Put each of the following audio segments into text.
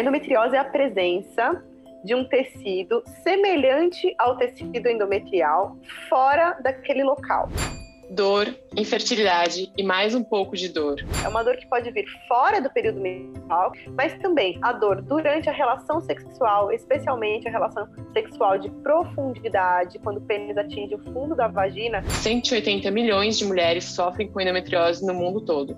A endometriose é a presença de um tecido semelhante ao tecido endometrial fora daquele local. Dor, infertilidade e mais um pouco de dor. É uma dor que pode vir fora do período menstrual, mas também a dor durante a relação sexual, especialmente a relação sexual de profundidade, quando o pênis atinge o fundo da vagina. 180 milhões de mulheres sofrem com endometriose no mundo todo.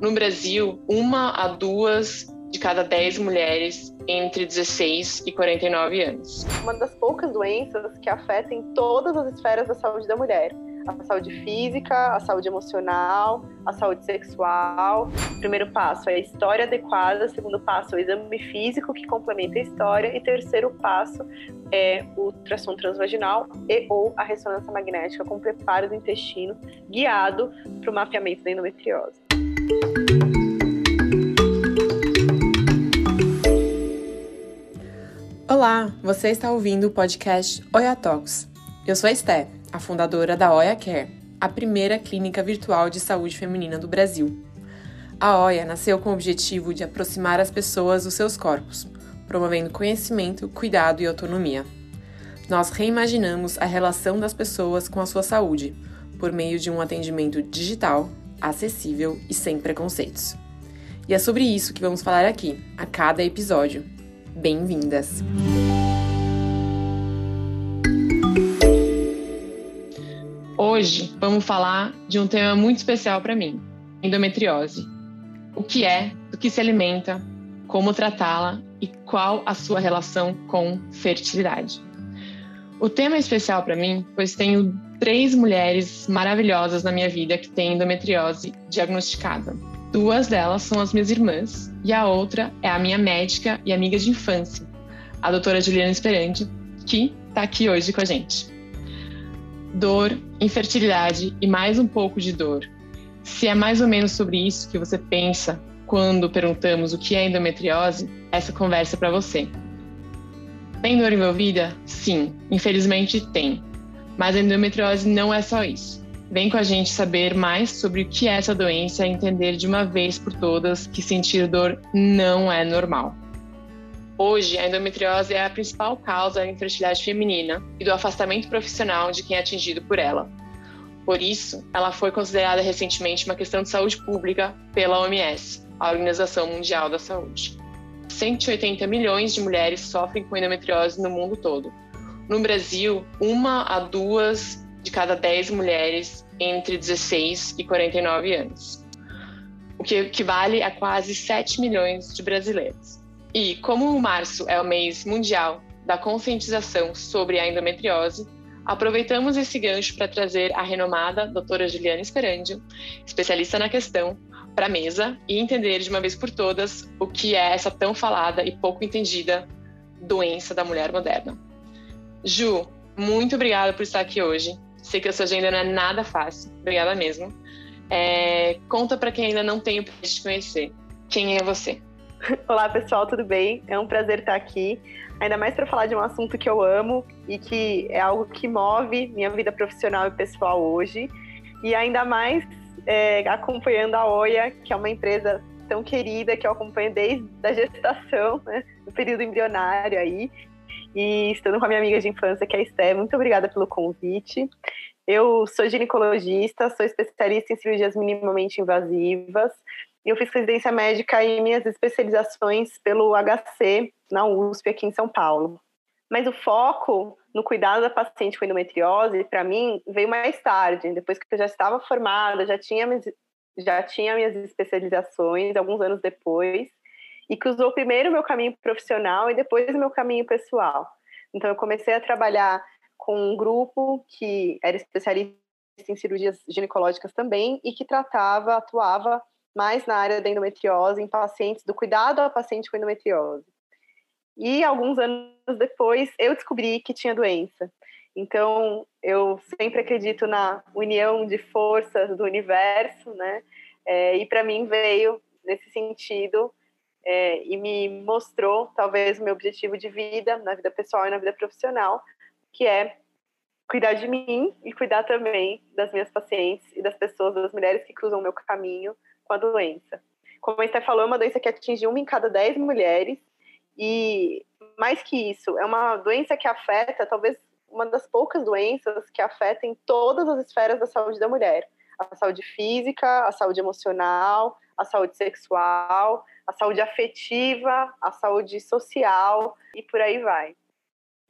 No Brasil, uma a duas de cada 10 mulheres entre 16 e 49 anos. Uma das poucas doenças que afetam todas as esferas da saúde da mulher. A saúde física, a saúde emocional, a saúde sexual. O primeiro passo é a história adequada, o segundo passo é o exame físico que complementa a história e terceiro passo é o ultrassom transvaginal e ou a ressonância magnética com preparo do intestino guiado para o mapeamento da endometriose. Olá, você está ouvindo o podcast Oia Talks. Eu sou a Esté, a fundadora da Oia Care, a primeira clínica virtual de saúde feminina do Brasil. A Oia nasceu com o objetivo de aproximar as pessoas dos seus corpos, promovendo conhecimento, cuidado e autonomia. Nós reimaginamos a relação das pessoas com a sua saúde por meio de um atendimento digital, acessível e sem preconceitos. E é sobre isso que vamos falar aqui, a cada episódio Bem-vindas! Hoje vamos falar de um tema muito especial para mim: endometriose. O que é, do que se alimenta, como tratá-la e qual a sua relação com fertilidade. O tema é especial para mim, pois tenho três mulheres maravilhosas na minha vida que têm endometriose diagnosticada. Duas delas são as minhas irmãs e a outra é a minha médica e amiga de infância, a doutora Juliana Esperante, que está aqui hoje com a gente. Dor, infertilidade e mais um pouco de dor. Se é mais ou menos sobre isso que você pensa quando perguntamos o que é endometriose, essa conversa é para você. Tem dor envolvida? Sim, infelizmente tem. Mas a endometriose não é só isso. Vem com a gente saber mais sobre o que é essa doença e entender de uma vez por todas que sentir dor não é normal. Hoje, a endometriose é a principal causa da infertilidade feminina e do afastamento profissional de quem é atingido por ela. Por isso, ela foi considerada recentemente uma questão de saúde pública pela OMS, a Organização Mundial da Saúde. 180 milhões de mulheres sofrem com endometriose no mundo todo. No Brasil, uma a duas de cada 10 mulheres entre 16 e 49 anos, o que equivale a quase 7 milhões de brasileiros. E como o março é o mês mundial da conscientização sobre a endometriose, aproveitamos esse gancho para trazer a renomada doutora Juliana Esperandio, especialista na questão, para a mesa e entender de uma vez por todas o que é essa tão falada e pouco entendida doença da mulher moderna. Ju, muito obrigada por estar aqui hoje. Sei que a sua agenda não é nada fácil. Obrigada mesmo. É, conta para quem ainda não tem o prazer de conhecer. Quem é você? Olá, pessoal, tudo bem? É um prazer estar aqui. Ainda mais para falar de um assunto que eu amo e que é algo que move minha vida profissional e pessoal hoje. E ainda mais é, acompanhando a Oia, que é uma empresa tão querida que eu acompanho desde a gestação, né, do período embrionário aí e estando com a minha amiga de infância, que é a Esté. Muito obrigada pelo convite. Eu sou ginecologista, sou especialista em cirurgias minimamente invasivas. Eu fiz residência médica e minhas especializações pelo HC na USP aqui em São Paulo. Mas o foco no cuidado da paciente com endometriose, para mim, veio mais tarde, depois que eu já estava formada, já tinha, já tinha minhas especializações, alguns anos depois e cruzou primeiro o meu caminho profissional e depois o meu caminho pessoal. Então, eu comecei a trabalhar com um grupo que era especialista em cirurgias ginecológicas também e que tratava, atuava mais na área da endometriose, em pacientes, do cuidado ao paciente com endometriose. E alguns anos depois, eu descobri que tinha doença. Então, eu sempre acredito na união de forças do universo, né? É, e para mim veio, nesse sentido, é, e me mostrou talvez o meu objetivo de vida, na vida pessoal e na vida profissional, que é cuidar de mim e cuidar também das minhas pacientes e das pessoas, das mulheres que cruzam o meu caminho com a doença. Como a Esther falou, é uma doença que atinge uma em cada dez mulheres E mais que isso, é uma doença que afeta, talvez uma das poucas doenças que afetam todas as esferas da saúde da mulher. A saúde física, a saúde emocional, a saúde sexual, a saúde afetiva, a saúde social e por aí vai.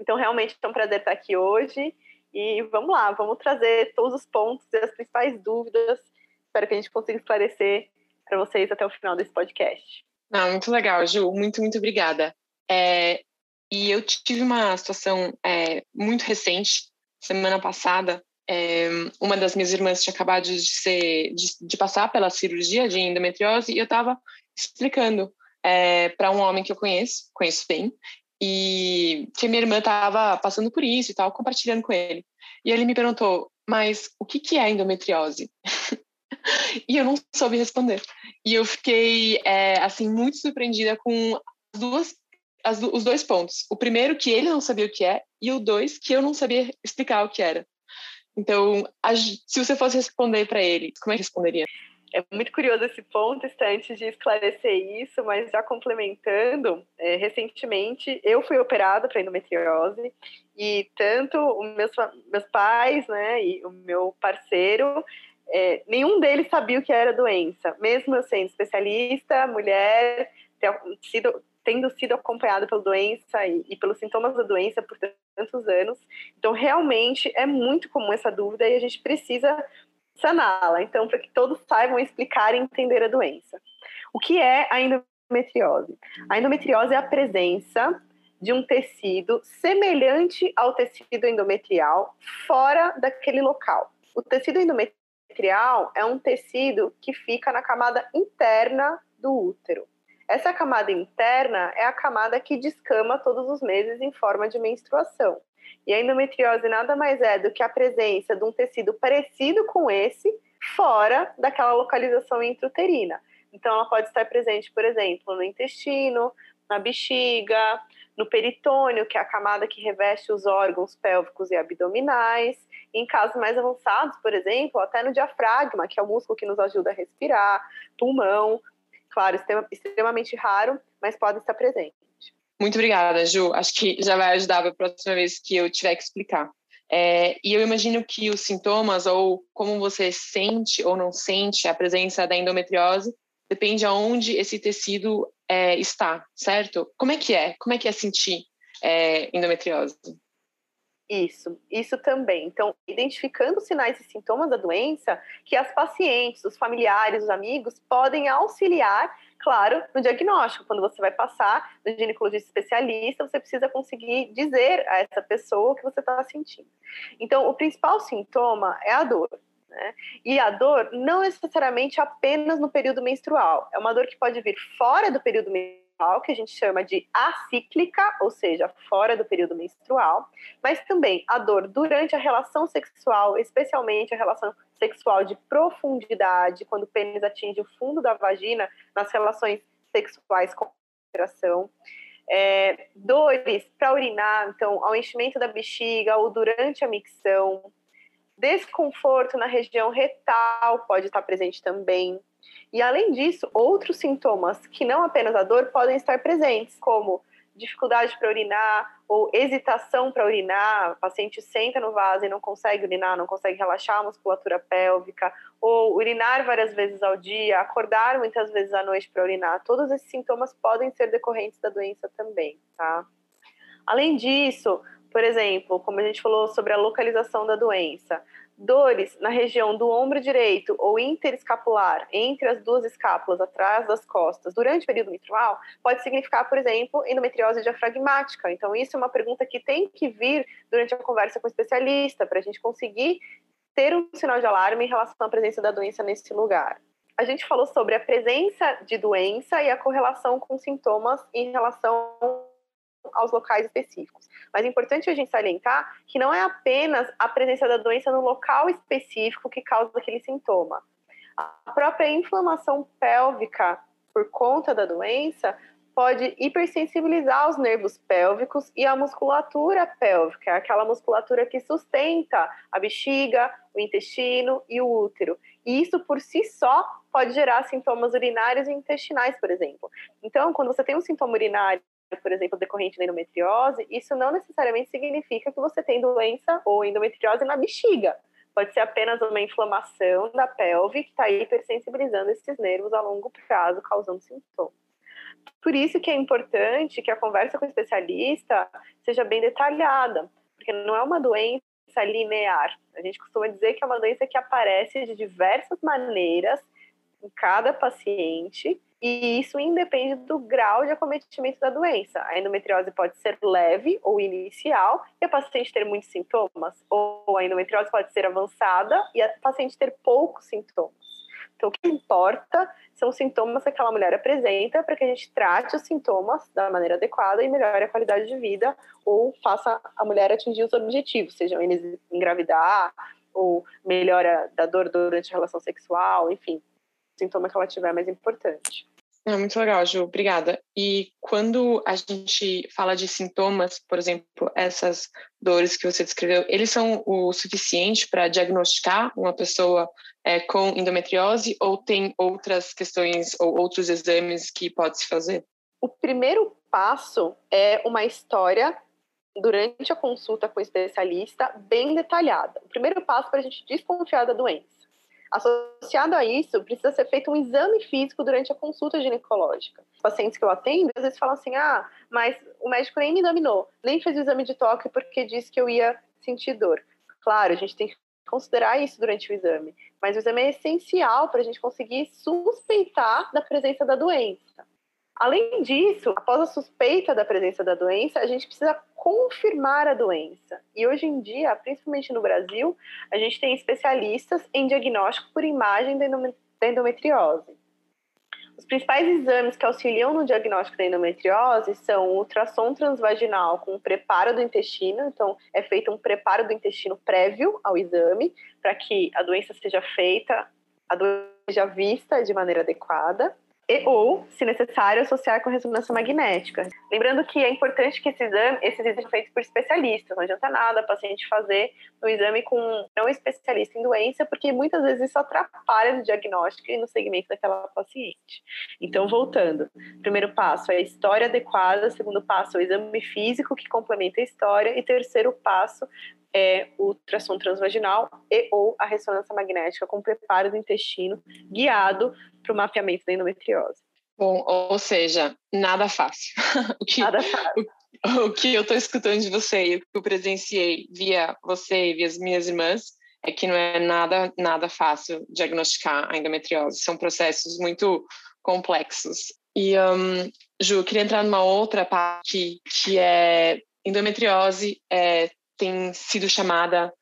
Então, realmente é um prazer estar aqui hoje e vamos lá, vamos trazer todos os pontos e as principais dúvidas. Espero que a gente consiga esclarecer para vocês até o final desse podcast. Não, muito legal, Ju. Muito, muito obrigada. É, e eu tive uma situação é, muito recente, semana passada. É, uma das minhas irmãs tinha acabado de, ser, de, de passar pela cirurgia de endometriose e eu estava explicando é, para um homem que eu conheço, conheço bem, e que minha irmã estava passando por isso e tal, compartilhando com ele. E ele me perguntou, mas o que, que é endometriose? e eu não soube responder. E eu fiquei, é, assim, muito surpreendida com as duas, as, os dois pontos. O primeiro, que ele não sabia o que é, e o dois, que eu não sabia explicar o que era. Então, se você fosse responder para ele, como é que responderia? É muito curioso esse ponto, antes de esclarecer isso, mas já complementando, é, recentemente eu fui operada para endometriose e tanto os meus, meus pais né, e o meu parceiro, é, nenhum deles sabia o que era doença, mesmo eu sendo especialista, mulher, sido, tendo sido acompanhada pela doença e, e pelos sintomas da doença por tantos anos. Então, realmente é muito comum essa dúvida e a gente precisa saná-la. Então, para que todos saibam explicar e entender a doença. O que é a endometriose? A endometriose é a presença de um tecido semelhante ao tecido endometrial fora daquele local. O tecido endometrial é um tecido que fica na camada interna do útero. Essa camada interna é a camada que descama todos os meses em forma de menstruação. E a endometriose nada mais é do que a presença de um tecido parecido com esse fora daquela localização intrauterina. Então, ela pode estar presente, por exemplo, no intestino, na bexiga, no peritônio, que é a camada que reveste os órgãos pélvicos e abdominais. Em casos mais avançados, por exemplo, até no diafragma, que é o músculo que nos ajuda a respirar, pulmão. Claro, extremamente raro, mas pode estar presente. Muito obrigada, Ju. Acho que já vai ajudar a próxima vez que eu tiver que explicar. É, e eu imagino que os sintomas, ou como você sente ou não sente a presença da endometriose, depende aonde esse tecido é, está, certo? Como é que é? Como é que é sentir é, endometriose? Isso, isso também. Então, identificando sinais e sintomas da doença, que as pacientes, os familiares, os amigos podem auxiliar claro, no diagnóstico. Quando você vai passar no ginecologista especialista, você precisa conseguir dizer a essa pessoa o que você está sentindo. Então, o principal sintoma é a dor. Né? E a dor não necessariamente apenas no período menstrual. É uma dor que pode vir fora do período menstrual que a gente chama de acíclica, ou seja, fora do período menstrual, mas também a dor durante a relação sexual, especialmente a relação sexual de profundidade, quando o pênis atinge o fundo da vagina nas relações sexuais com penetração. É, dores para urinar, então, ao enchimento da bexiga ou durante a micção. Desconforto na região retal pode estar presente também. E além disso, outros sintomas que não apenas a dor podem estar presentes, como dificuldade para urinar ou hesitação para urinar, o paciente senta no vaso e não consegue urinar, não consegue relaxar a musculatura pélvica, ou urinar várias vezes ao dia, acordar muitas vezes à noite para urinar, todos esses sintomas podem ser decorrentes da doença também, tá? Além disso, por exemplo, como a gente falou sobre a localização da doença, Dores na região do ombro direito ou interescapular, entre as duas escápulas, atrás das costas, durante o período menstrual, pode significar, por exemplo, endometriose diafragmática. Então, isso é uma pergunta que tem que vir durante a conversa com o especialista, para a gente conseguir ter um sinal de alarme em relação à presença da doença nesse lugar. A gente falou sobre a presença de doença e a correlação com sintomas em relação aos locais específicos. Mas é importante a gente salientar que não é apenas a presença da doença no local específico que causa aquele sintoma. A própria inflamação pélvica por conta da doença pode hipersensibilizar os nervos pélvicos e a musculatura pélvica, aquela musculatura que sustenta a bexiga, o intestino e o útero. E isso por si só pode gerar sintomas urinários e intestinais, por exemplo. Então, quando você tem um sintoma urinário por exemplo, decorrente da endometriose, isso não necessariamente significa que você tem doença ou endometriose na bexiga. Pode ser apenas uma inflamação da pelve que está hipersensibilizando esses nervos a longo prazo, causando sintomas. Por isso que é importante que a conversa com o especialista seja bem detalhada, porque não é uma doença linear. A gente costuma dizer que é uma doença que aparece de diversas maneiras em cada paciente e isso independe do grau de acometimento da doença. A endometriose pode ser leve ou inicial e a paciente ter muitos sintomas, ou a endometriose pode ser avançada e a paciente ter poucos sintomas. Então, o que importa são os sintomas que aquela mulher apresenta para que a gente trate os sintomas da maneira adequada e melhore a qualidade de vida ou faça a mulher atingir os objetivos, sejam eles engravidar ou melhora da dor durante a relação sexual, enfim, sintoma que ela tiver mais importante. É muito legal, Ju, obrigada. E quando a gente fala de sintomas, por exemplo, essas dores que você descreveu, eles são o suficiente para diagnosticar uma pessoa é, com endometriose ou tem outras questões ou outros exames que pode se fazer? O primeiro passo é uma história durante a consulta com o especialista bem detalhada. O primeiro passo para a gente desconfiar da doença. Associado a isso, precisa ser feito um exame físico durante a consulta ginecológica. Os pacientes que eu atendo, às vezes falam assim: ah, mas o médico nem me examinou, nem fez o exame de toque porque disse que eu ia sentir dor. Claro, a gente tem que considerar isso durante o exame, mas o exame é essencial para a gente conseguir suspeitar da presença da doença. Além disso, após a suspeita da presença da doença, a gente precisa confirmar a doença. E hoje em dia, principalmente no Brasil, a gente tem especialistas em diagnóstico por imagem da endometriose. Os principais exames que auxiliam no diagnóstico da endometriose são o ultrassom transvaginal com preparo do intestino, então é feito um preparo do intestino prévio ao exame, para que a doença seja feita, a doença seja vista de maneira adequada e ou, se necessário, associar com ressonância magnética. Lembrando que é importante que esse exame, esses exames sejam feitos por especialistas, não adianta nada a paciente fazer o exame com não especialista em doença, porque muitas vezes isso atrapalha no diagnóstico e no segmento daquela paciente. Então, voltando, primeiro passo é a história adequada, segundo passo o exame físico que complementa a história, e terceiro passo é o ultrassom transvaginal e ou a ressonância magnética com preparo do intestino guiado para o mapeamento da endometriose. Bom, ou seja, nada fácil. o que, nada fácil. O, o que eu estou escutando de você e o que eu presenciei via você e via as minhas irmãs é que não é nada, nada fácil diagnosticar a endometriose. São processos muito complexos. E, um, Ju, eu queria entrar numa outra parte que é endometriose é, tem sido chamada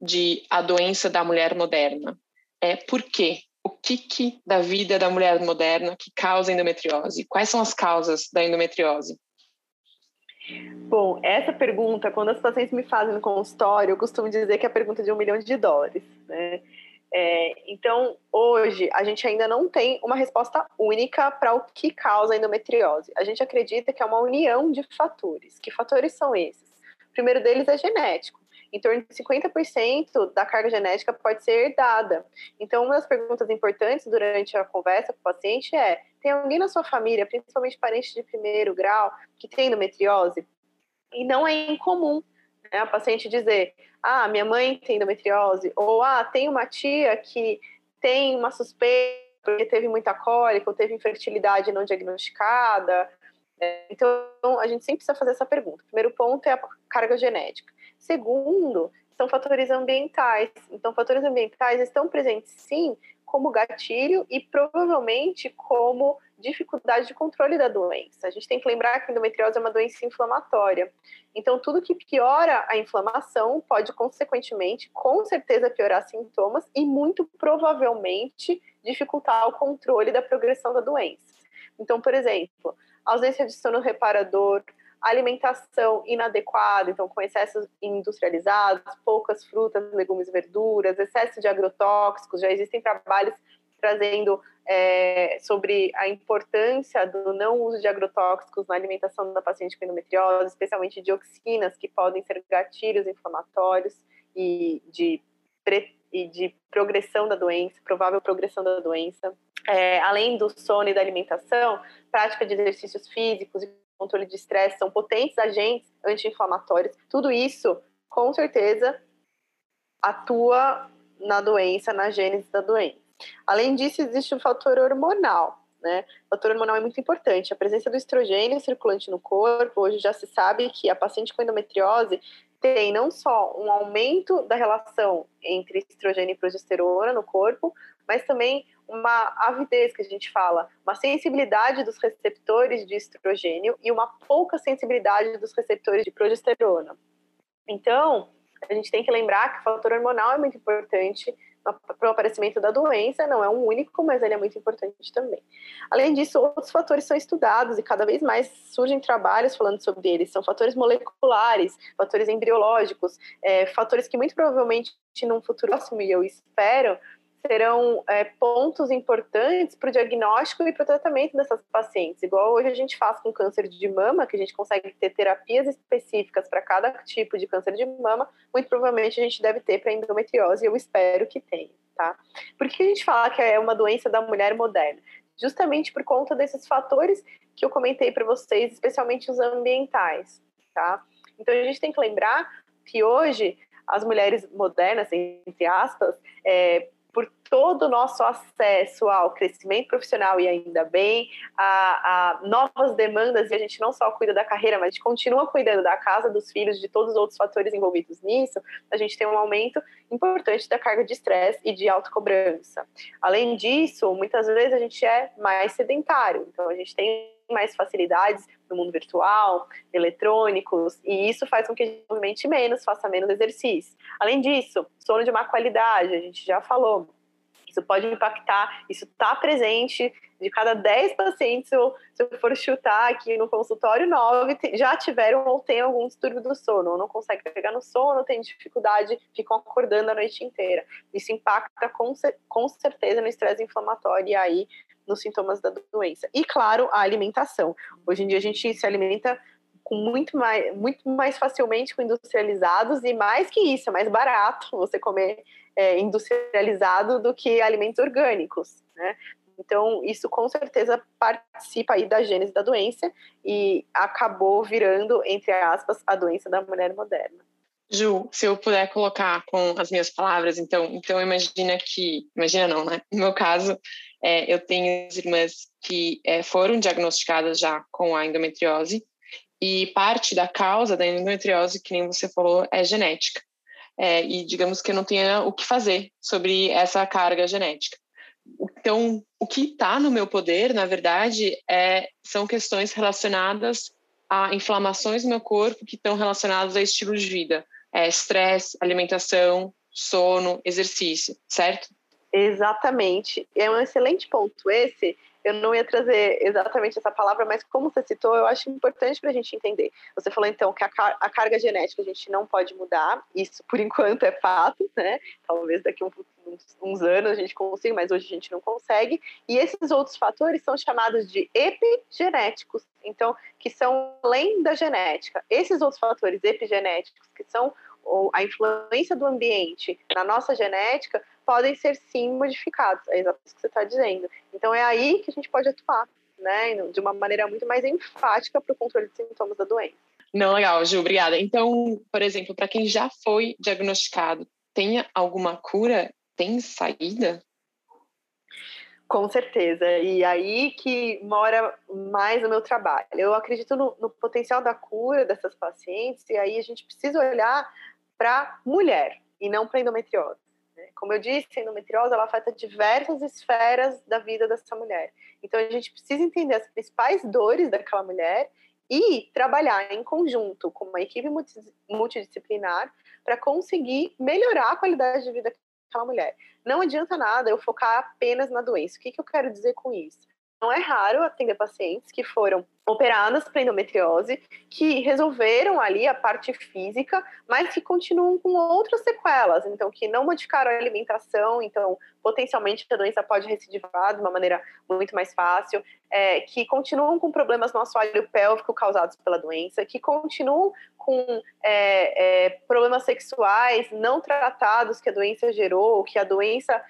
de a doença da mulher moderna. É por quê? O que, que da vida da mulher moderna que causa endometriose? Quais são as causas da endometriose? Bom, essa pergunta, quando as pacientes me fazem no consultório, eu costumo dizer que é a pergunta de um milhão de dólares, né? É, então, hoje, a gente ainda não tem uma resposta única para o que causa a endometriose. A gente acredita que é uma união de fatores. Que fatores são esses? Primeiro deles é genético. Em torno de 50% da carga genética pode ser herdada. Então, uma das perguntas importantes durante a conversa com o paciente é: tem alguém na sua família, principalmente parente de primeiro grau, que tem endometriose? E não é incomum né, a paciente dizer: ah, minha mãe tem endometriose, ou ah, tem uma tia que tem uma suspeita porque teve muita cólica ou teve infertilidade não diagnosticada, então, a gente sempre precisa fazer essa pergunta. O primeiro ponto é a carga genética. Segundo, são fatores ambientais. Então, fatores ambientais estão presentes, sim, como gatilho e provavelmente como dificuldade de controle da doença. A gente tem que lembrar que a endometriose é uma doença inflamatória. Então, tudo que piora a inflamação pode, consequentemente, com certeza piorar sintomas e, muito provavelmente, dificultar o controle da progressão da doença. Então, por exemplo, ausência de sono reparador, alimentação inadequada, então com excessos industrializados, poucas frutas, legumes, verduras, excesso de agrotóxicos, já existem trabalhos trazendo é, sobre a importância do não uso de agrotóxicos na alimentação da paciente com endometriose, especialmente dioxinas, que podem ser gatilhos inflamatórios e de, e de progressão da doença, provável progressão da doença é, além do sono e da alimentação, prática de exercícios físicos e controle de estresse, são potentes agentes anti-inflamatórios. Tudo isso, com certeza, atua na doença, na gênese da doença. Além disso, existe o fator hormonal. Né? O fator hormonal é muito importante. A presença do estrogênio circulante no corpo, hoje já se sabe que a paciente com endometriose tem não só um aumento da relação entre estrogênio e progesterona no corpo, mas também uma avidez que a gente fala, uma sensibilidade dos receptores de estrogênio e uma pouca sensibilidade dos receptores de progesterona. Então, a gente tem que lembrar que o fator hormonal é muito importante para o aparecimento da doença, não é um único, mas ele é muito importante também. Além disso, outros fatores são estudados e cada vez mais surgem trabalhos falando sobre eles. São fatores moleculares, fatores embriológicos, é, fatores que muito provavelmente num futuro próximo, e eu espero, serão é, pontos importantes para o diagnóstico e para o tratamento dessas pacientes. Igual hoje a gente faz com câncer de mama, que a gente consegue ter terapias específicas para cada tipo de câncer de mama, muito provavelmente a gente deve ter para endometriose, e eu espero que tenha, tá? Por que a gente fala que é uma doença da mulher moderna? Justamente por conta desses fatores que eu comentei para vocês, especialmente os ambientais, tá? Então a gente tem que lembrar que hoje as mulheres modernas, entre aspas, é, por todo o nosso acesso ao crescimento profissional e ainda bem, a, a, novas demandas, e a gente não só cuida da carreira, mas a gente continua cuidando da casa, dos filhos, de todos os outros fatores envolvidos nisso, a gente tem um aumento importante da carga de estresse e de autocobrança. Além disso, muitas vezes a gente é mais sedentário, então a gente tem mais facilidades no mundo virtual, eletrônicos, e isso faz com que a gente movimente menos, faça menos exercício. Além disso, sono de má qualidade, a gente já falou. Isso pode impactar, isso está presente. De cada 10 pacientes, se eu, se eu for chutar aqui no consultório, 9 já tiveram ou têm algum distúrbio do sono, ou não conseguem pegar no sono, têm dificuldade, ficam acordando a noite inteira. Isso impacta com, com certeza no estresse inflamatório e aí nos sintomas da doença. E, claro, a alimentação. Hoje em dia a gente se alimenta com muito mais, muito mais facilmente com industrializados e mais que isso, é mais barato você comer é, industrializado do que alimentos orgânicos, né? Então, isso com certeza participa aí da gênese da doença e acabou virando, entre aspas, a doença da mulher moderna. Ju, se eu puder colocar com as minhas palavras, então, então imagina que, imagina não, né? No meu caso, é, eu tenho irmãs que é, foram diagnosticadas já com a endometriose e parte da causa da endometriose, que nem você falou, é genética. É, e digamos que eu não tenha o que fazer sobre essa carga genética. Então, o que está no meu poder, na verdade, é, são questões relacionadas a inflamações no meu corpo que estão relacionadas a estilo de vida, é, estresse, alimentação, sono, exercício, certo? Exatamente. É um excelente ponto esse. Eu não ia trazer exatamente essa palavra, mas como você citou, eu acho importante para a gente entender. Você falou então que a, car a, carga genética a gente não pode mudar, isso por enquanto é fato, né? Talvez daqui um, uns, uns anos a gente consiga, mas hoje a gente não consegue. E esses outros fatores são chamados de epigenéticos, então, que são além da genética. Esses outros fatores epigenéticos, que são a influência do ambiente na nossa genética, podem ser sim modificados. É exatamente o que você está dizendo. Então é aí que a gente pode atuar, né? De uma maneira muito mais enfática para o controle de sintomas da doença. Não, legal, Ju, obrigada. Então, por exemplo, para quem já foi diagnosticado, tem alguma cura? Tem saída? Com certeza. E aí que mora mais o meu trabalho. Eu acredito no, no potencial da cura dessas pacientes, e aí a gente precisa olhar para mulher e não para endometriose. Como eu disse, a endometriose ela afeta diversas esferas da vida dessa mulher. Então a gente precisa entender as principais dores daquela mulher e trabalhar em conjunto com uma equipe multidisciplinar para conseguir melhorar a qualidade de vida daquela mulher. Não adianta nada eu focar apenas na doença. O que, que eu quero dizer com isso? Não é raro atender pacientes que foram operadas para endometriose, que resolveram ali a parte física, mas que continuam com outras sequelas, então que não modificaram a alimentação, então potencialmente a doença pode recidivar de uma maneira muito mais fácil, é, que continuam com problemas no assoalho pélvico causados pela doença, que continuam com é, é, problemas sexuais não tratados que a doença gerou, que a doença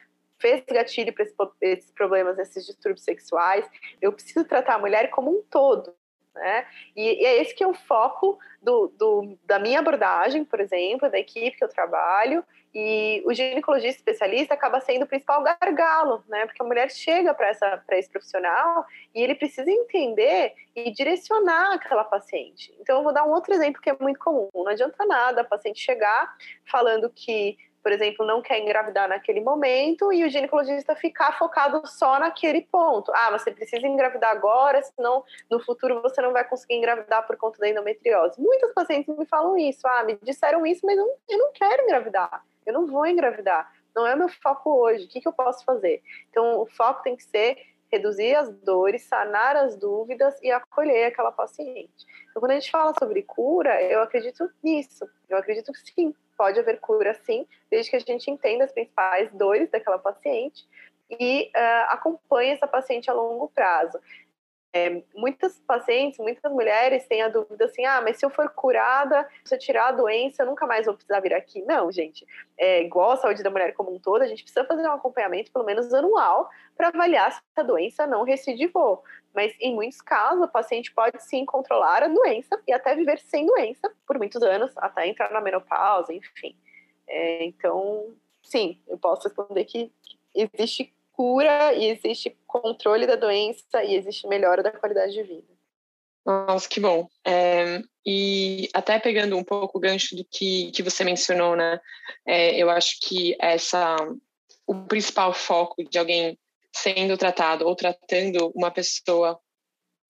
fez gatilho para esses problemas, esses distúrbios sexuais. Eu preciso tratar a mulher como um todo. Né? E, e, é esse que é o foco do, do, da minha abordagem, por exemplo, da equipe que eu trabalho, e o ginecologista especialista acaba sendo o principal gargalo, né? Porque a mulher chega para esse profissional e ele precisa entender e direcionar aquela paciente. Então, eu vou dar um outro exemplo que é muito comum. Não adianta nada a paciente chegar falando que por exemplo, não quer engravidar naquele momento e o ginecologista ficar focado só naquele ponto. Ah, você precisa engravidar agora, senão no futuro você não vai conseguir engravidar por conta da endometriose. Muitas pacientes me falam isso. Ah, me disseram isso, mas eu não, quero engravidar. Eu não vou engravidar. Não é meu foco hoje. O que, que eu posso fazer? Então, o foco tem que ser reduzir as dores, sanar as dúvidas e acolher aquela paciente. Então, quando a gente fala sobre cura, eu acredito nisso. Eu acredito que sim, pode haver cura sim, desde que a gente entenda as principais dores daquela paciente e uh, acompanhe essa paciente a longo prazo. É, muitas pacientes, muitas mulheres têm a dúvida assim: ah, mas se eu for curada, se eu tirar a doença, eu nunca mais vou precisar vir aqui. Não, gente. É, igual a saúde da mulher como um todo, a gente precisa fazer um acompanhamento, pelo menos anual, para avaliar se a doença não recidivou. Mas em muitos casos, o paciente pode sim controlar a doença e até viver sem doença por muitos anos, até entrar na menopausa, enfim. É, então, sim, eu posso responder que existe cura e existe controle da doença e existe melhora da qualidade de vida. Nossa, que bom. É, e até pegando um pouco o gancho do que, que você mencionou, né? É, eu acho que essa o principal foco de alguém sendo tratado ou tratando uma pessoa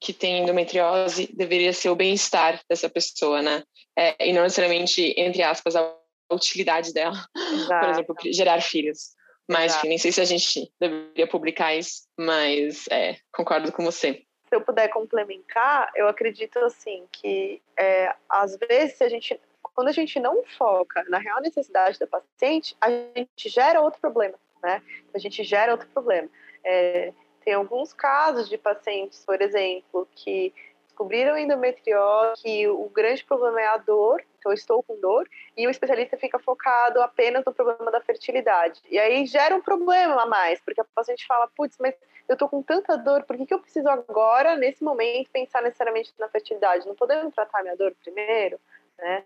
que tem endometriose deveria ser o bem-estar dessa pessoa, né? É, e não necessariamente, entre aspas, a utilidade dela, Exato. por exemplo, gerar filhos. Mas Exato. nem sei se a gente deveria publicar isso, mas é, concordo com você. Se eu puder complementar, eu acredito assim que é, às vezes a gente, quando a gente não foca na real necessidade da paciente, a gente gera outro problema, né? A gente gera outro problema. É, tem alguns casos de pacientes, por exemplo, que descobriram endometriose, que o grande problema é a dor, então estou com dor, e o especialista fica focado apenas no problema da fertilidade. E aí gera um problema a mais, porque a paciente fala, putz, mas eu estou com tanta dor, por que, que eu preciso agora, nesse momento, pensar necessariamente na fertilidade? Não podemos tratar minha dor primeiro? Né?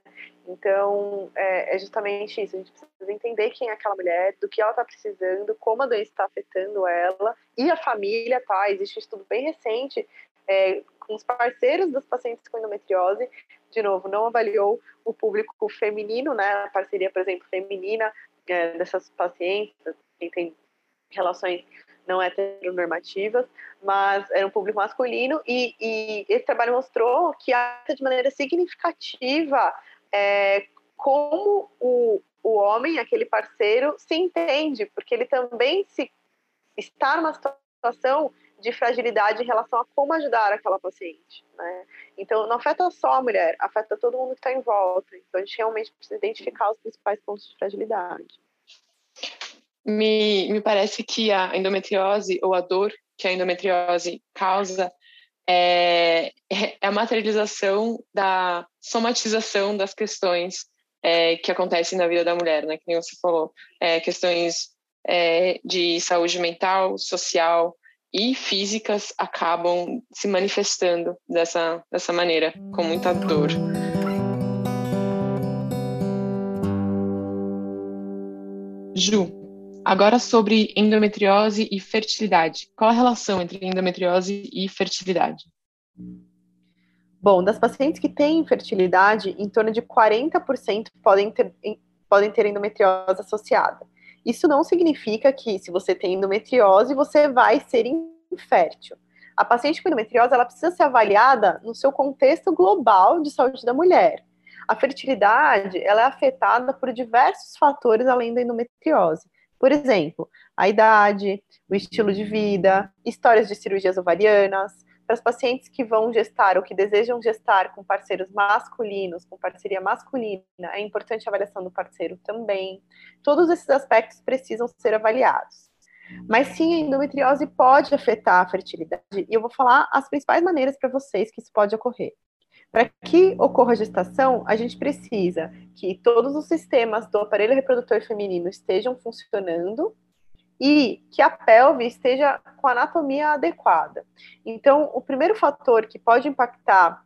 Então, é, é, justamente isso. A gente precisa entender quem é aquela mulher, do que ela está precisando, como a doença está afetando ela e a família, tá? Existe um estudo bem recente é, com os parceiros dos pacientes com endometriose, de novo, não avaliou o público feminino, né, a parceria, por exemplo, feminina é, dessas pacientes, que tem relações não heteronormativas, mas era um público masculino, e, e esse trabalho mostrou que afeta de maneira significativa é, como o, o homem, aquele parceiro, se entende, porque ele também se está numa situação de fragilidade em relação a como ajudar aquela paciente. Né? Então, não afeta só a mulher, afeta todo mundo que está em volta. Então, a gente realmente precisa identificar os principais pontos de fragilidade. Me, me parece que a endometriose ou a dor que a endometriose causa é, é a materialização da somatização das questões é, que acontecem na vida da mulher, né? Que nem você falou, é, questões é, de saúde mental, social, e físicas acabam se manifestando dessa, dessa maneira, com muita dor. Ju, agora sobre endometriose e fertilidade. Qual a relação entre endometriose e fertilidade? Bom, das pacientes que têm infertilidade, em torno de 40% podem ter, podem ter endometriose associada. Isso não significa que se você tem endometriose, você vai ser infértil. A paciente com endometriose ela precisa ser avaliada no seu contexto global de saúde da mulher. A fertilidade ela é afetada por diversos fatores além da endometriose. Por exemplo, a idade, o estilo de vida, histórias de cirurgias ovarianas, para as pacientes que vão gestar ou que desejam gestar com parceiros masculinos, com parceria masculina, é importante a avaliação do parceiro também. Todos esses aspectos precisam ser avaliados. Mas sim, a endometriose pode afetar a fertilidade e eu vou falar as principais maneiras para vocês que isso pode ocorrer. Para que ocorra a gestação, a gente precisa que todos os sistemas do aparelho reprodutor feminino estejam funcionando e que a pelve esteja com a anatomia adequada. Então, o primeiro fator que pode impactar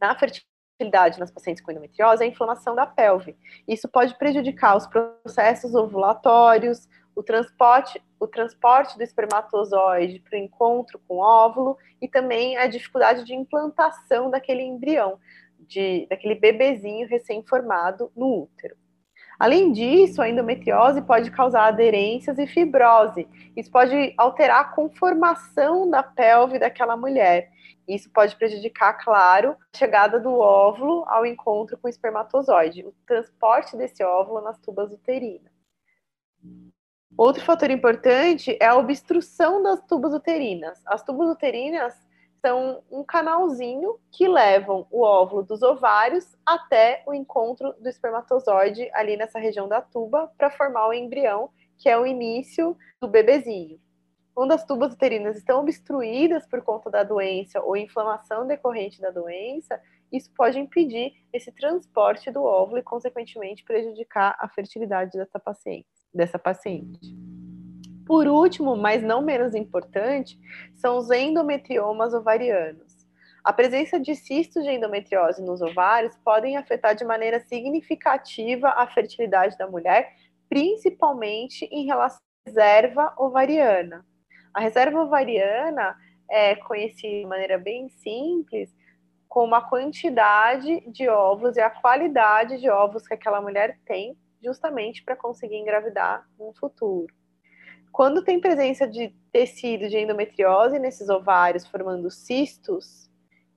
na fertilidade nas pacientes com endometriose é a inflamação da pelve. Isso pode prejudicar os processos ovulatórios, o transporte, o transporte do espermatozoide para o encontro com o óvulo e também a dificuldade de implantação daquele embrião, de, daquele bebezinho recém-formado no útero. Além disso, a endometriose pode causar aderências e fibrose. Isso pode alterar a conformação da pelve daquela mulher. Isso pode prejudicar, claro, a chegada do óvulo ao encontro com o espermatozoide, o transporte desse óvulo nas tubas uterinas. Outro fator importante é a obstrução das tubas uterinas. As tubas uterinas são um canalzinho que levam o óvulo dos ovários até o encontro do espermatozoide ali nessa região da tuba para formar o embrião, que é o início do bebezinho. Quando as tubas uterinas estão obstruídas por conta da doença ou inflamação decorrente da doença, isso pode impedir esse transporte do óvulo e, consequentemente, prejudicar a fertilidade dessa paciente dessa paciente. Por último, mas não menos importante, são os endometriomas ovarianos. A presença de cistos de endometriose nos ovários podem afetar de maneira significativa a fertilidade da mulher, principalmente em relação à reserva ovariana. A reserva ovariana é conhecida de maneira bem simples como a quantidade de óvulos e a qualidade de óvulos que aquela mulher tem justamente para conseguir engravidar no futuro. Quando tem presença de tecido de endometriose nesses ovários formando cistos,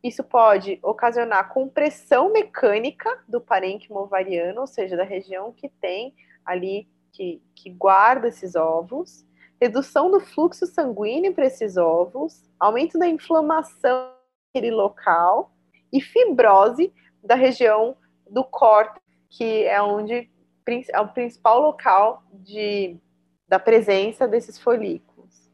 isso pode ocasionar compressão mecânica do parênquima ovariano, ou seja, da região que tem ali, que, que guarda esses óvulos, redução do fluxo sanguíneo para esses óvulos, aumento da inflamação naquele local e fibrose da região do córtex, que é onde é o principal local de, da presença desses folículos.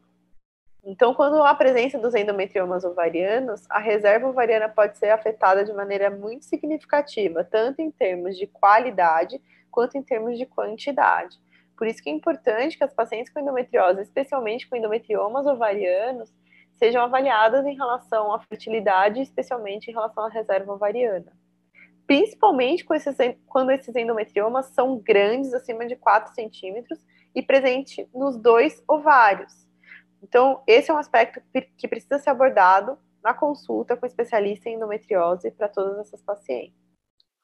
Então, quando há presença dos endometriomas ovarianos, a reserva ovariana pode ser afetada de maneira muito significativa, tanto em termos de qualidade quanto em termos de quantidade. Por isso que é importante que as pacientes com endometriose, especialmente com endometriomas ovarianos, sejam avaliadas em relação à fertilidade, especialmente em relação à reserva ovariana principalmente esses, quando esses endometriomas são grandes, acima de 4 centímetros, e presente nos dois ovários. Então, esse é um aspecto que precisa ser abordado na consulta com especialista em endometriose para todas essas pacientes.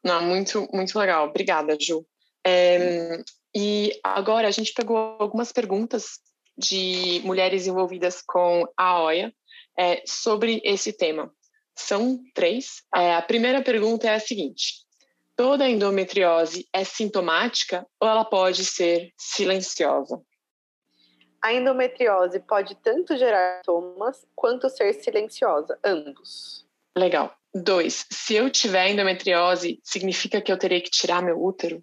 Não, muito, muito legal. Obrigada, Ju. É, e agora a gente pegou algumas perguntas de mulheres envolvidas com a OIA é, sobre esse tema. São três. É, a primeira pergunta é a seguinte: toda endometriose é sintomática ou ela pode ser silenciosa? A endometriose pode tanto gerar sintomas quanto ser silenciosa, ambos. Legal. Dois, se eu tiver endometriose, significa que eu terei que tirar meu útero?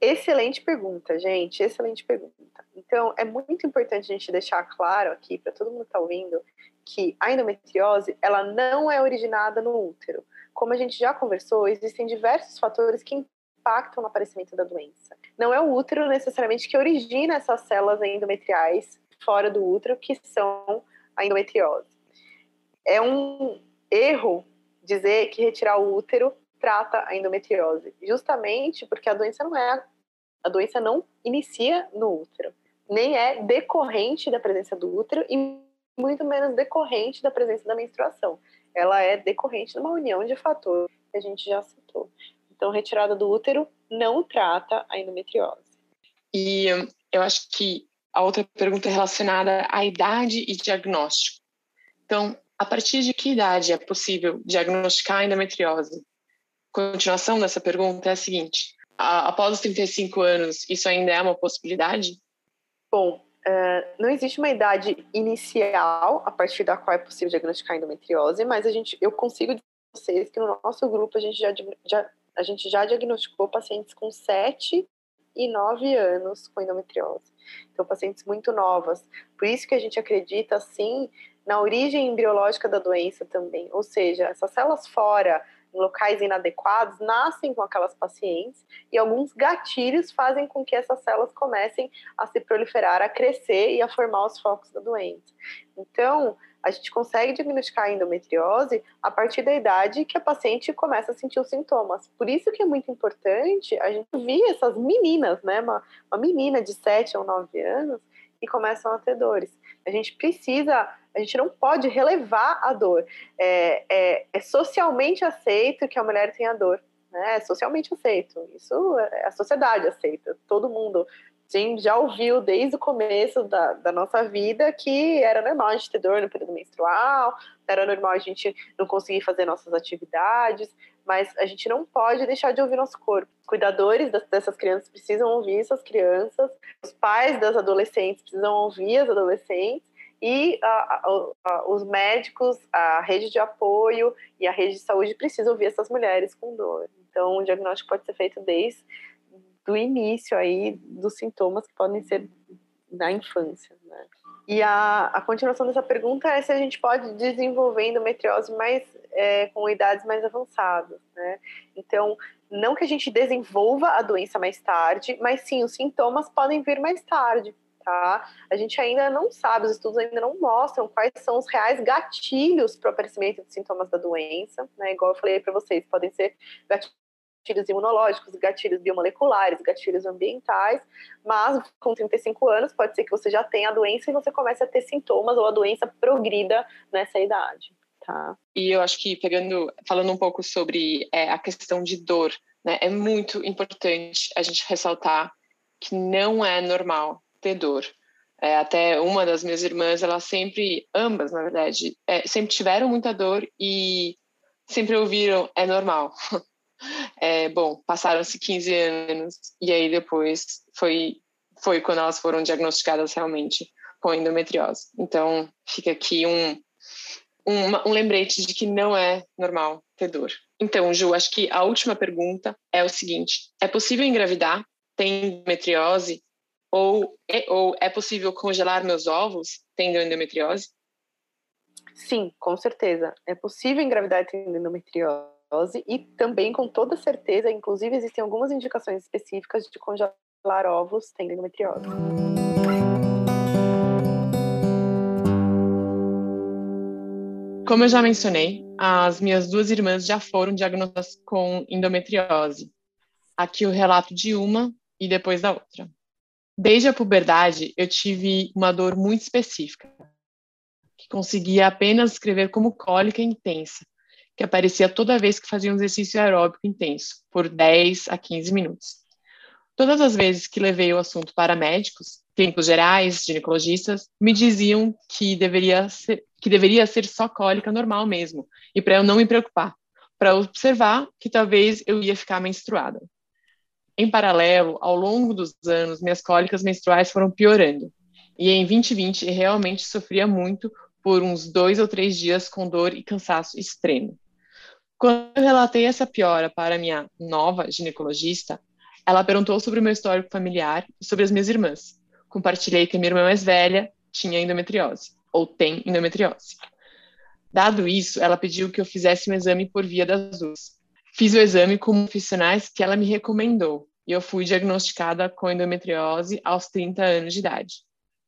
Excelente pergunta, gente. Excelente pergunta. Então, é muito importante a gente deixar claro aqui para todo mundo que está ouvindo que a endometriose ela não é originada no útero. Como a gente já conversou, existem diversos fatores que impactam no aparecimento da doença. Não é o útero necessariamente que origina essas células endometriais fora do útero que são a endometriose. É um erro dizer que retirar o útero trata a endometriose, justamente porque a doença não é a doença não inicia no útero, nem é decorrente da presença do útero e muito menos decorrente da presença da menstruação. Ela é decorrente de uma união de fatores que a gente já citou. Então, retirada do útero não trata a endometriose. E eu acho que a outra pergunta é relacionada à idade e diagnóstico. Então, a partir de que idade é possível diagnosticar a endometriose? Continuação dessa pergunta é a seguinte: após os 35 anos, isso ainda é uma possibilidade? Bom, Uh, não existe uma idade inicial a partir da qual é possível diagnosticar endometriose, mas a gente, eu consigo dizer vocês que no nosso grupo a gente já, já, a gente já diagnosticou pacientes com 7 e 9 anos com endometriose. Então, pacientes muito novas. Por isso que a gente acredita, sim, na origem embriológica da doença também. Ou seja, essas células fora em locais inadequados, nascem com aquelas pacientes e alguns gatilhos fazem com que essas células comecem a se proliferar, a crescer e a formar os focos da doença. Então, a gente consegue diagnosticar a endometriose a partir da idade que a paciente começa a sentir os sintomas. Por isso que é muito importante a gente ver essas meninas, né? Uma, uma menina de 7 ou 9 anos que começam a ter dores. A gente precisa, a gente não pode relevar a dor. É, é, é socialmente aceito que a mulher tenha dor. Né? É socialmente aceito. Isso é a sociedade aceita. Todo mundo gente já ouviu desde o começo da, da nossa vida que era normal a gente ter dor no período menstrual, era normal a gente não conseguir fazer nossas atividades, mas a gente não pode deixar de ouvir nosso corpo. Cuidadores dessas crianças precisam ouvir essas crianças, os pais das adolescentes precisam ouvir as adolescentes, e a, a, os médicos, a rede de apoio e a rede de saúde precisam ouvir essas mulheres com dor. Então, o diagnóstico pode ser feito desde do início aí dos sintomas que podem ser da infância, né? E a, a continuação dessa pergunta é se a gente pode desenvolver endometriose mais é, com idades mais avançadas, né? Então, não que a gente desenvolva a doença mais tarde, mas sim, os sintomas podem vir mais tarde, tá? A gente ainda não sabe, os estudos ainda não mostram quais são os reais gatilhos para o aparecimento de sintomas da doença, né? Igual eu falei para vocês, podem ser gatilhos imunológicos, gatilhos biomoleculares, gatilhos ambientais, mas com 35 anos pode ser que você já tenha a doença e você comece a ter sintomas ou a doença progrida nessa idade. Tá? E eu acho que pegando, falando um pouco sobre é, a questão de dor, né, é muito importante a gente ressaltar que não é normal ter dor. É, até uma das minhas irmãs, elas sempre, ambas na verdade, é, sempre tiveram muita dor e sempre ouviram é normal. É, bom, passaram-se 15 anos e aí depois foi, foi quando elas foram diagnosticadas realmente com endometriose. Então, fica aqui um, um, um lembrete de que não é normal ter dor. Então, Ju, acho que a última pergunta é o seguinte: é possível engravidar? Tem endometriose? Ou é, ou é possível congelar meus ovos tendo endometriose? Sim, com certeza. É possível engravidar tendo endometriose e também com toda certeza, inclusive existem algumas indicações específicas de congelar ovos tendo endometriose. Como eu já mencionei, as minhas duas irmãs já foram diagnosticadas com endometriose. Aqui o relato de uma e depois da outra. Desde a puberdade, eu tive uma dor muito específica, que conseguia apenas escrever como cólica intensa, que aparecia toda vez que fazia um exercício aeróbico intenso, por 10 a 15 minutos. Todas as vezes que levei o assunto para médicos, clínicos gerais, ginecologistas, me diziam que deveria ser, que deveria ser só cólica normal mesmo, e para eu não me preocupar, para observar que talvez eu ia ficar menstruada. Em paralelo, ao longo dos anos, minhas cólicas menstruais foram piorando. E em 2020, realmente sofria muito por uns dois ou três dias com dor e cansaço extremo. Quando eu relatei essa piora para minha nova ginecologista, ela perguntou sobre o meu histórico familiar e sobre as minhas irmãs. Compartilhei que minha irmã mais velha tinha endometriose, ou tem endometriose. Dado isso, ela pediu que eu fizesse um exame por via das duas. Fiz o exame com profissionais que ela me recomendou e eu fui diagnosticada com endometriose aos 30 anos de idade.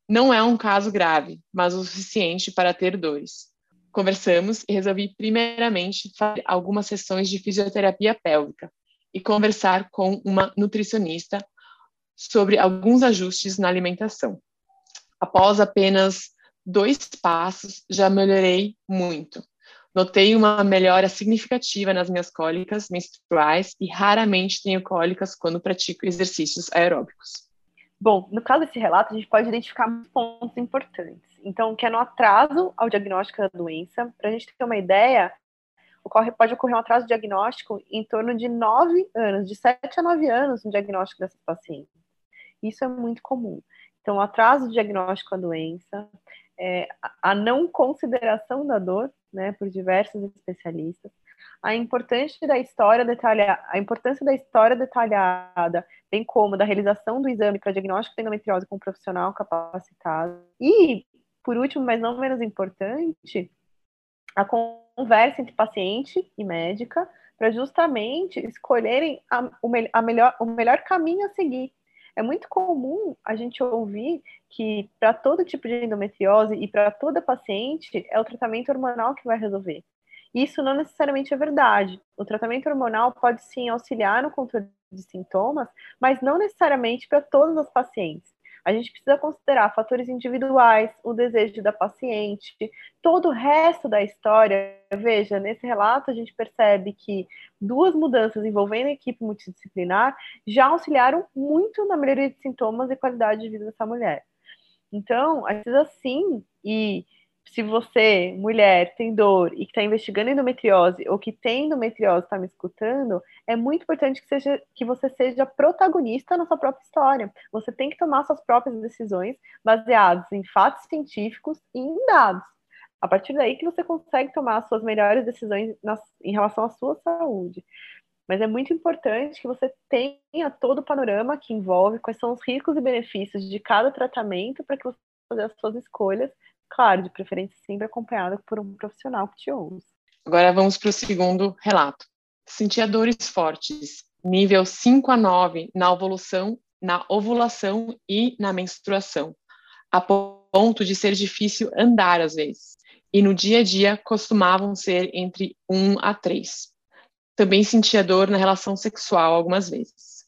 Não é um caso grave, mas o suficiente para ter dores. Conversamos e resolvi, primeiramente, fazer algumas sessões de fisioterapia pélvica e conversar com uma nutricionista sobre alguns ajustes na alimentação. Após apenas dois passos, já melhorei muito. Notei uma melhora significativa nas minhas cólicas menstruais e raramente tenho cólicas quando pratico exercícios aeróbicos. Bom, no caso desse relato, a gente pode identificar pontos importantes então, que é no atraso ao diagnóstico da doença. Para a gente ter uma ideia, ocorre, pode ocorrer um atraso diagnóstico em torno de 9 anos, de 7 a 9 anos no diagnóstico dessas pacientes. Isso é muito comum. Então, o atraso do diagnóstico da doença, é, a não consideração da dor, né, por diversos especialistas, a importância da história detalhada, a importância da história detalhada, bem como da realização do exame para diagnóstico de endometriose com um profissional capacitado e por último, mas não menos importante, a conversa entre paciente e médica, para justamente escolherem a, o, a melhor, o melhor caminho a seguir. É muito comum a gente ouvir que para todo tipo de endometriose e para toda paciente é o tratamento hormonal que vai resolver. Isso não necessariamente é verdade. O tratamento hormonal pode sim auxiliar no controle de sintomas, mas não necessariamente para todas as pacientes. A gente precisa considerar fatores individuais, o desejo da paciente, todo o resto da história. Veja, nesse relato a gente percebe que duas mudanças envolvendo a equipe multidisciplinar já auxiliaram muito na melhoria de sintomas e qualidade de vida dessa mulher. Então, a gente precisa sim ir se você, mulher, tem dor e que está investigando endometriose ou que tem endometriose está me escutando, é muito importante que, seja, que você seja protagonista na sua própria história. Você tem que tomar suas próprias decisões baseadas em fatos científicos e em dados. A partir daí que você consegue tomar as suas melhores decisões em relação à sua saúde. Mas é muito importante que você tenha todo o panorama que envolve quais são os riscos e benefícios de cada tratamento para que você fazer as suas escolhas Claro, de preferência sempre acompanhada por um profissional que te ouça. Agora vamos para o segundo relato. Sentia dores fortes, nível 5 a 9 na ovulação, na ovulação e na menstruação, a ponto de ser difícil andar às vezes. E no dia a dia costumavam ser entre 1 a 3. Também sentia dor na relação sexual algumas vezes.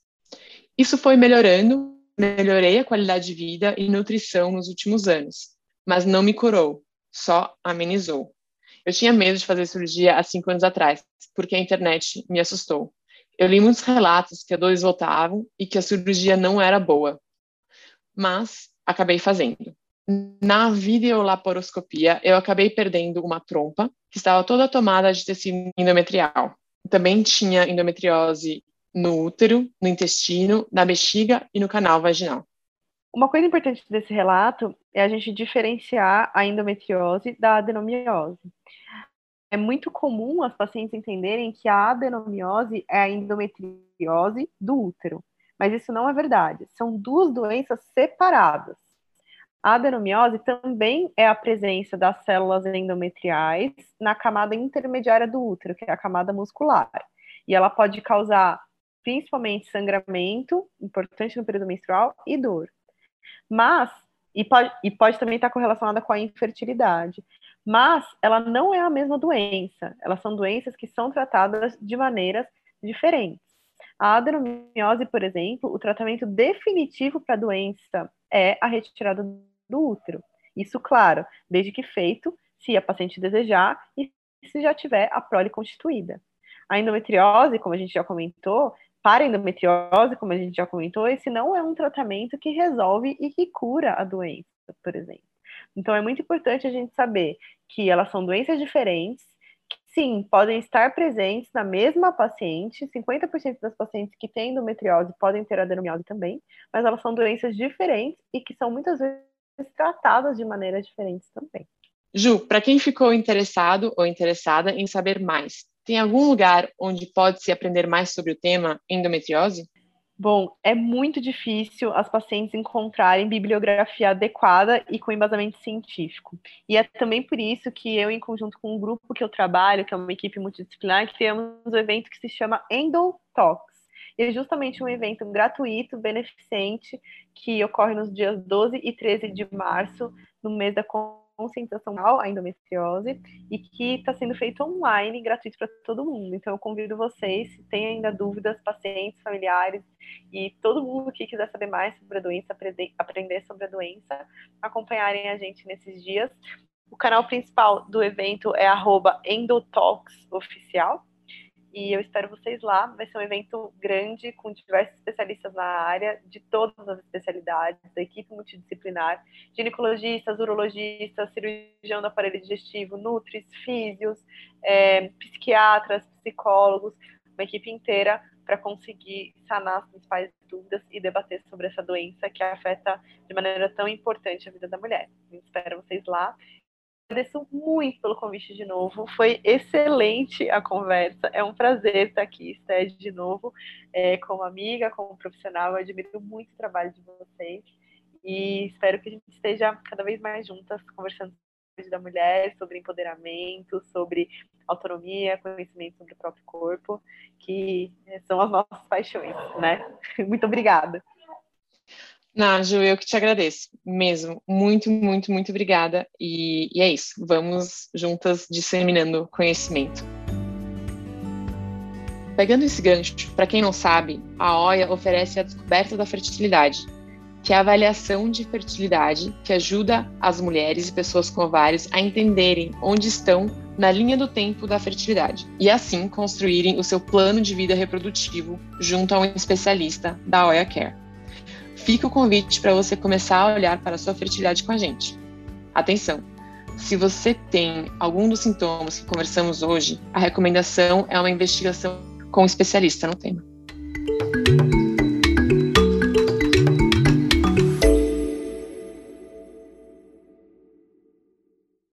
Isso foi melhorando, melhorei a qualidade de vida e nutrição nos últimos anos mas não me curou, só amenizou. Eu tinha medo de fazer cirurgia há cinco anos atrás, porque a internet me assustou. Eu li muitos relatos que a dores voltavam e que a cirurgia não era boa, mas acabei fazendo. Na videolaparoscopia, eu acabei perdendo uma trompa que estava toda tomada de tecido endometrial. Também tinha endometriose no útero, no intestino, na bexiga e no canal vaginal. Uma coisa importante desse relato é a gente diferenciar a endometriose da adenomiose. É muito comum as pacientes entenderem que a adenomiose é a endometriose do útero, mas isso não é verdade. São duas doenças separadas. A adenomiose também é a presença das células endometriais na camada intermediária do útero, que é a camada muscular. E ela pode causar principalmente sangramento, importante no período menstrual, e dor. Mas, e pode, e pode também estar correlacionada com a infertilidade. Mas ela não é a mesma doença. Elas são doenças que são tratadas de maneiras diferentes. A adenomiose, por exemplo, o tratamento definitivo para a doença é a retirada do útero. Isso, claro, desde que feito, se a paciente desejar e se já tiver a prole constituída. A endometriose, como a gente já comentou, para endometriose, como a gente já comentou, esse não é um tratamento que resolve e que cura a doença, por exemplo. Então é muito importante a gente saber que elas são doenças diferentes, que sim, podem estar presentes na mesma paciente, 50% das pacientes que têm endometriose podem ter adenomiose também, mas elas são doenças diferentes e que são muitas vezes tratadas de maneiras diferentes também. Ju, para quem ficou interessado ou interessada em saber mais, tem algum lugar onde pode se aprender mais sobre o tema endometriose? Bom, é muito difícil as pacientes encontrarem bibliografia adequada e com embasamento científico. E é também por isso que eu, em conjunto com um grupo que eu trabalho, que é uma equipe multidisciplinar, criamos um evento que se chama Endotalks. E é justamente um evento gratuito, beneficente, que ocorre nos dias 12 e 13 de março, no mês da conscientização à endometriose e que está sendo feito online, gratuito para todo mundo. Então, eu convido vocês, se tem ainda dúvidas, pacientes, familiares e todo mundo que quiser saber mais sobre a doença, aprender sobre a doença, acompanharem a gente nesses dias. O canal principal do evento é endotalksoficial, e eu espero vocês lá. Vai ser um evento grande com diversos especialistas na área, de todas as especialidades, da equipe multidisciplinar, ginecologistas, urologistas, cirurgião do aparelho digestivo, nutris, físios, é, psiquiatras, psicólogos, uma equipe inteira para conseguir sanar as principais dúvidas e debater sobre essa doença que afeta de maneira tão importante a vida da mulher. Eu espero vocês lá agradeço muito pelo convite de novo. Foi excelente a conversa. É um prazer estar aqui, Sté, de novo, é, como amiga, como profissional. Eu admiro muito o trabalho de vocês e espero que a gente esteja cada vez mais juntas conversando da mulher, sobre empoderamento, sobre autonomia, conhecimento sobre o próprio corpo, que são as nossas paixões, né? Muito obrigada. Nájo, eu que te agradeço, mesmo. Muito, muito, muito obrigada. E, e é isso. Vamos juntas disseminando conhecimento. Pegando esse gancho, para quem não sabe, a OIA oferece a descoberta da fertilidade, que é a avaliação de fertilidade que ajuda as mulheres e pessoas com ovários a entenderem onde estão na linha do tempo da fertilidade e assim construírem o seu plano de vida reprodutivo junto a um especialista da OIA Care. Fica o convite para você começar a olhar para a sua fertilidade com a gente. Atenção! Se você tem algum dos sintomas que conversamos hoje, a recomendação é uma investigação com um especialista no tema.